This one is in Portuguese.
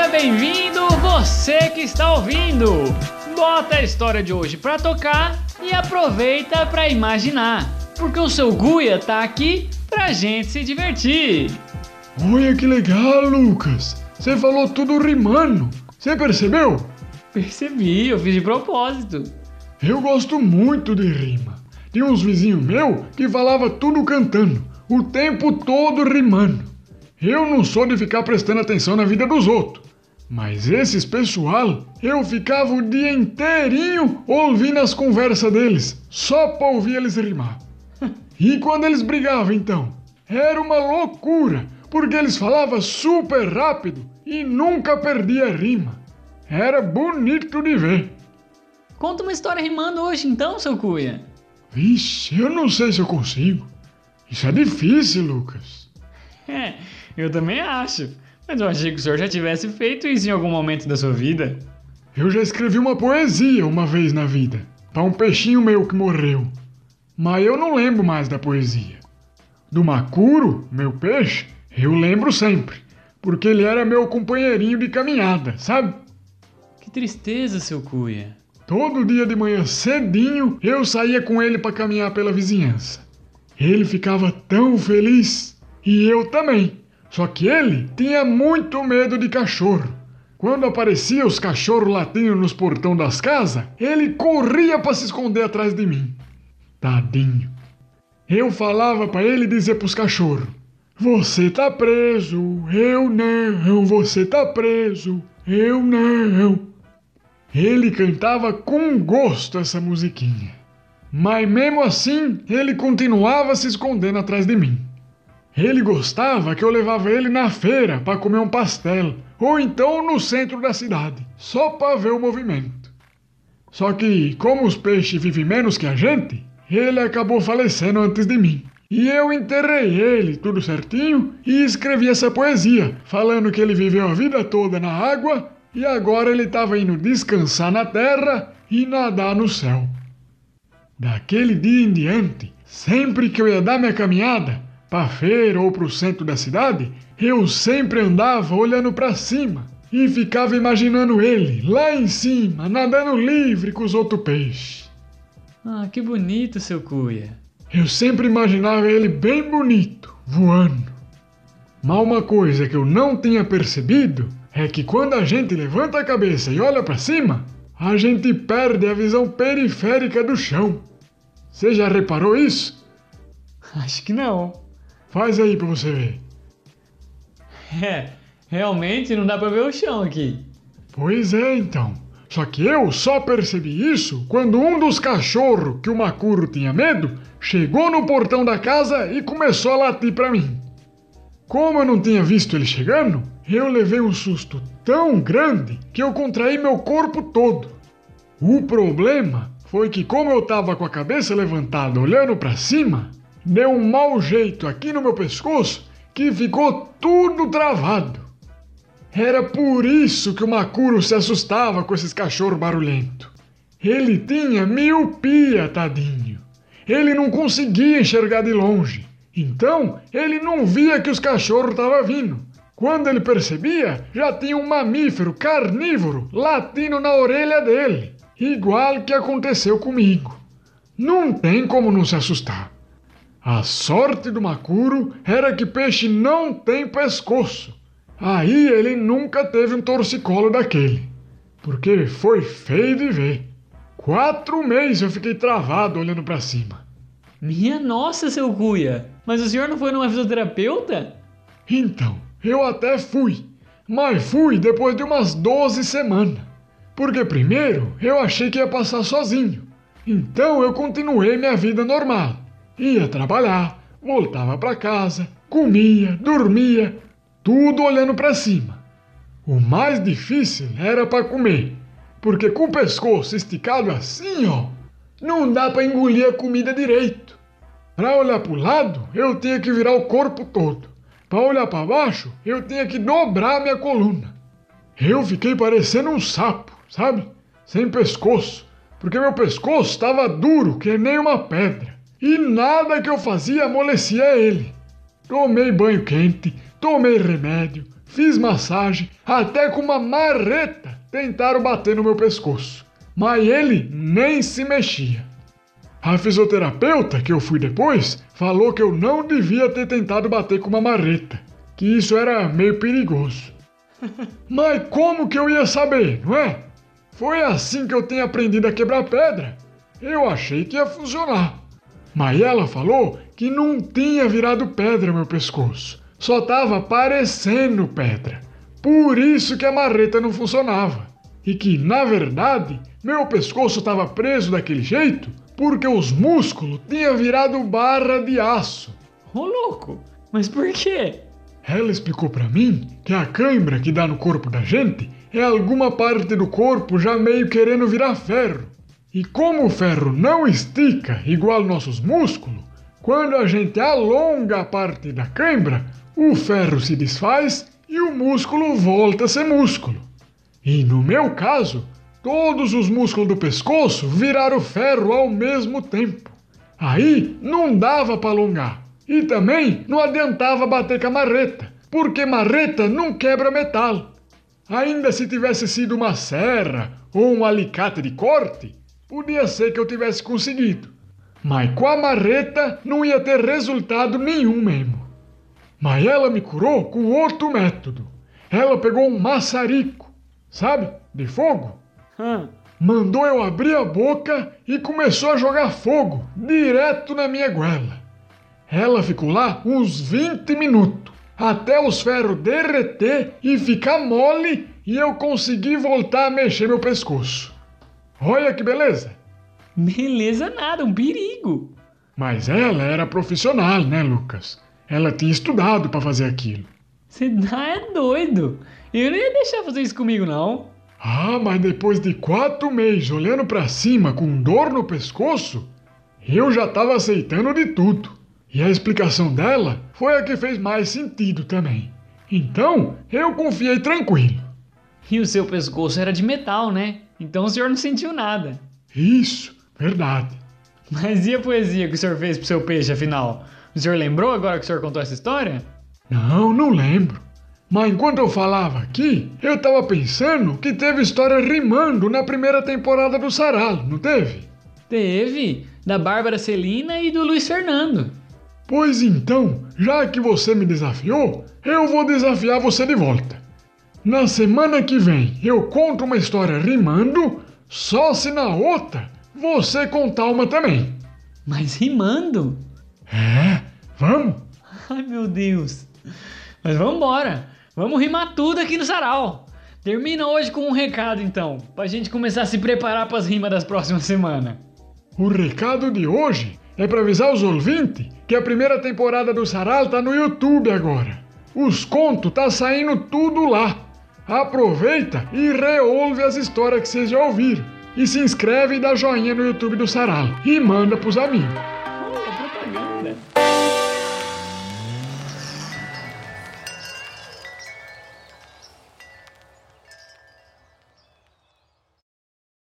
Seja bem-vindo, você que está ouvindo! Bota a história de hoje pra tocar e aproveita pra imaginar, porque o seu Guia tá aqui pra gente se divertir. Olha que legal, Lucas! Você falou tudo rimando. Você percebeu? Percebi, eu fiz de propósito. Eu gosto muito de rima. Tinha uns vizinhos meu que falava tudo cantando, o tempo todo rimando. Eu não sou de ficar prestando atenção na vida dos outros. Mas esses pessoal, eu ficava o dia inteirinho ouvindo as conversas deles, só pra ouvir eles rimar. E quando eles brigavam então? Era uma loucura, porque eles falavam super rápido e nunca perdia rima. Era bonito de ver. Conta uma história rimando hoje então, seu Cuia. Vixe, eu não sei se eu consigo. Isso é difícil, Lucas. É, eu também acho. Mas eu achei que o senhor já tivesse feito isso em algum momento da sua vida. Eu já escrevi uma poesia uma vez na vida, para um peixinho meu que morreu. Mas eu não lembro mais da poesia. Do Macuro, meu peixe, eu lembro sempre, porque ele era meu companheirinho de caminhada, sabe? Que tristeza, seu Cuia. Todo dia de manhã cedinho eu saía com ele para caminhar pela vizinhança. Ele ficava tão feliz e eu também. Só que ele tinha muito medo de cachorro. Quando aparecia os cachorros latindo nos portão das casas, ele corria para se esconder atrás de mim. Tadinho. Eu falava para ele dizer pros cachorros: Você tá preso, eu não, você tá preso, eu não. Ele cantava com gosto essa musiquinha. Mas mesmo assim, ele continuava se escondendo atrás de mim. Ele gostava que eu levava ele na feira para comer um pastel, ou então no centro da cidade, só para ver o movimento. Só que, como os peixes vivem menos que a gente, ele acabou falecendo antes de mim. E eu enterrei ele, tudo certinho, e escrevi essa poesia, falando que ele viveu a vida toda na água e agora ele estava indo descansar na terra e nadar no céu. Daquele dia em diante, sempre que eu ia dar minha caminhada, para feira ou para o centro da cidade, eu sempre andava olhando para cima e ficava imaginando ele lá em cima, nadando livre com os outros peixes. Ah, que bonito, seu Cuia. Eu sempre imaginava ele bem bonito, voando. Mas uma coisa que eu não tinha percebido é que quando a gente levanta a cabeça e olha para cima, a gente perde a visão periférica do chão. Você já reparou isso? Acho que não. Faz aí para você ver. É, realmente não dá para ver o chão aqui. Pois é, então. Só que eu só percebi isso quando um dos cachorros que o Macuro tinha medo chegou no portão da casa e começou a latir para mim. Como eu não tinha visto ele chegando, eu levei um susto tão grande que eu contraí meu corpo todo. O problema foi que, como eu estava com a cabeça levantada olhando para cima, deu um mau jeito aqui no meu pescoço que ficou tudo travado. Era por isso que o Macuro se assustava com esses cachorros barulhentos. Ele tinha miopia, tadinho. Ele não conseguia enxergar de longe. Então, ele não via que os cachorros estavam vindo. Quando ele percebia, já tinha um mamífero carnívoro latindo na orelha dele, igual que aconteceu comigo. Não tem como não se assustar. A sorte do Macuro era que peixe não tem pescoço. Aí ele nunca teve um torcicolo daquele. Porque foi feio de ver. Quatro meses eu fiquei travado olhando para cima. Minha nossa, seu Cuia! Mas o senhor não foi numa fisioterapeuta? Então, eu até fui. Mas fui depois de umas 12 semanas. Porque primeiro eu achei que ia passar sozinho. Então eu continuei minha vida normal. Ia trabalhar, voltava para casa, comia, dormia, tudo olhando para cima. O mais difícil era para comer, porque com o pescoço esticado assim, ó, não dá para engolir a comida direito. Para olhar para o lado, eu tinha que virar o corpo todo. Para olhar para baixo, eu tinha que dobrar minha coluna. Eu fiquei parecendo um sapo, sabe? Sem pescoço, porque meu pescoço estava duro que nem uma pedra. E nada que eu fazia amolecia ele. Tomei banho quente, tomei remédio, fiz massagem, até com uma marreta tentaram bater no meu pescoço. Mas ele nem se mexia. A fisioterapeuta que eu fui depois falou que eu não devia ter tentado bater com uma marreta, que isso era meio perigoso. Mas como que eu ia saber, não é? Foi assim que eu tenho aprendido a quebrar pedra. Eu achei que ia funcionar. Mas ela falou que não tinha virado pedra meu pescoço, só tava parecendo pedra. Por isso que a marreta não funcionava. E que, na verdade, meu pescoço estava preso daquele jeito porque os músculos tinham virado barra de aço. Ô louco, mas por quê? Ela explicou para mim que a cãibra que dá no corpo da gente é alguma parte do corpo já meio querendo virar ferro. E como o ferro não estica igual nossos músculos, quando a gente alonga a parte da cãibra, o ferro se desfaz e o músculo volta a ser músculo. E no meu caso, todos os músculos do pescoço viraram ferro ao mesmo tempo. Aí não dava para alongar. E também não adiantava bater com a marreta, porque marreta não quebra metal. Ainda se tivesse sido uma serra ou um alicate de corte, podia ser que eu tivesse conseguido. Mas com a marreta não ia ter resultado nenhum mesmo. Mas ela me curou com outro método. Ela pegou um maçarico, sabe, de fogo. Hum. Mandou eu abrir a boca e começou a jogar fogo direto na minha goela. Ela ficou lá uns 20 minutos, até os ferros derreter e ficar mole e eu conseguir voltar a mexer meu pescoço. Olha que beleza! Beleza nada, um perigo. Mas ela era profissional, né, Lucas? Ela tinha estudado para fazer aquilo. Você tá é doido. Eu não ia deixar fazer isso comigo, não. Ah, mas depois de quatro meses olhando para cima com dor no pescoço, eu já estava aceitando de tudo. E a explicação dela foi a que fez mais sentido também. Então, eu confiei tranquilo. E o seu pescoço era de metal, né? Então o senhor não sentiu nada. Isso, verdade. Mas e a poesia que o senhor fez pro seu peixe, afinal? O senhor lembrou agora que o senhor contou essa história? Não, não lembro. Mas enquanto eu falava aqui, eu tava pensando que teve história rimando na primeira temporada do Saral, não teve? Teve, da Bárbara Celina e do Luiz Fernando. Pois então, já que você me desafiou, eu vou desafiar você de volta. Na semana que vem eu conto uma história rimando, só se na outra você contar uma também. Mas rimando? É, vamos? Ai meu Deus. Mas vamos embora. Vamos rimar tudo aqui no sarau. Termina hoje com um recado então, pra gente começar a se preparar para as rimas das próximas semanas. O recado de hoje é para avisar os ouvintes que a primeira temporada do Sarau tá no YouTube agora. Os contos tá saindo tudo lá. Aproveita e reouve as histórias que vocês já ouviram. E se inscreve e dá joinha no YouTube do Sarau. E manda pros amigos.